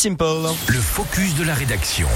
Simple. Le focus de la rédaction.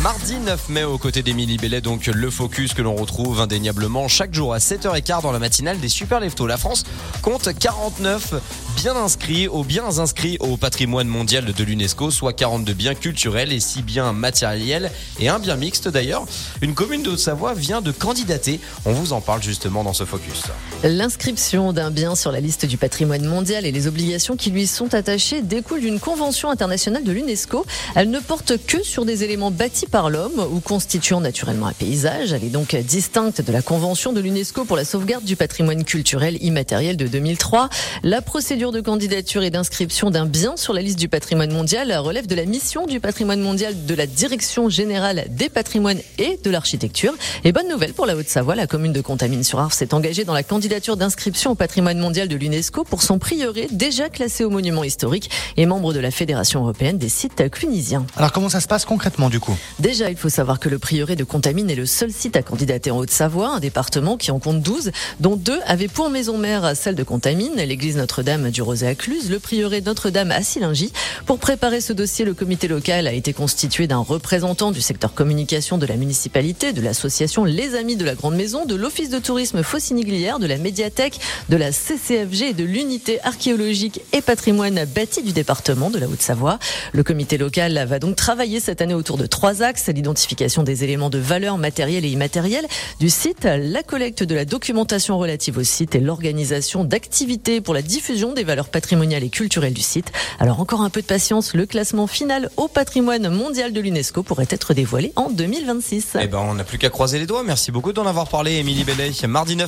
Mardi 9 mai, aux côtés d'Émilie Bellet, donc le focus que l'on retrouve indéniablement chaque jour à 7h15 dans la matinale des Super Leftos. La France compte 49 bien inscrits aux biens inscrits au patrimoine mondial de l'UNESCO, soit 42 biens culturels et 6 biens matériels et un bien mixte d'ailleurs. Une commune de Haute-Savoie vient de candidater. On vous en parle justement dans ce focus. L'inscription d'un bien sur la liste du patrimoine mondial et les obligations qui lui sont attachées découlent d'une convention internationale de l'UNESCO. Elle ne porte que sur des éléments bâtis par l'homme ou constituant naturellement un paysage. Elle est donc distincte de la Convention de l'UNESCO pour la sauvegarde du patrimoine culturel immatériel de 2003. La procédure de candidature et d'inscription d'un bien sur la liste du patrimoine mondial relève de la mission du patrimoine mondial de la Direction générale des patrimoines et de l'architecture. Et bonne nouvelle pour la Haute-Savoie, la commune de Contamine-sur-Arve s'est engagée dans la candidature d'inscription au patrimoine mondial de l'UNESCO pour son prieuré déjà classé au monument historique et membre de la Fédération européenne des sites clunisiens. Alors comment ça se passe concrètement du coup? Déjà, il faut savoir que le prieuré de Contamine est le seul site à candidater en Haute-Savoie, un département qui en compte 12, dont deux avaient pour maison mère celle de Contamine, l'église Notre-Dame du Rosé à Cluse, le prieuré Notre-Dame à Silingy. Pour préparer ce dossier, le comité local a été constitué d'un représentant du secteur communication de la municipalité, de l'association Les Amis de la Grande Maison, de l'Office de tourisme Fauciniglière, de la médiathèque, de la CCFG et de l'unité archéologique et patrimoine bâti du département de la Haute-Savoie. Le comité local va donc travailler cette année autour de trois axes l'identification des éléments de valeur matérielle et immatérielle du site, la collecte de la documentation relative au site et l'organisation d'activités pour la diffusion des valeurs patrimoniales et culturelles du site. Alors encore un peu de patience, le classement final au patrimoine mondial de l'UNESCO pourrait être dévoilé en 2026. Eh ben, on n'a plus qu'à croiser les doigts. Merci beaucoup d'en avoir parlé, Émilie Bellet. Mardi 9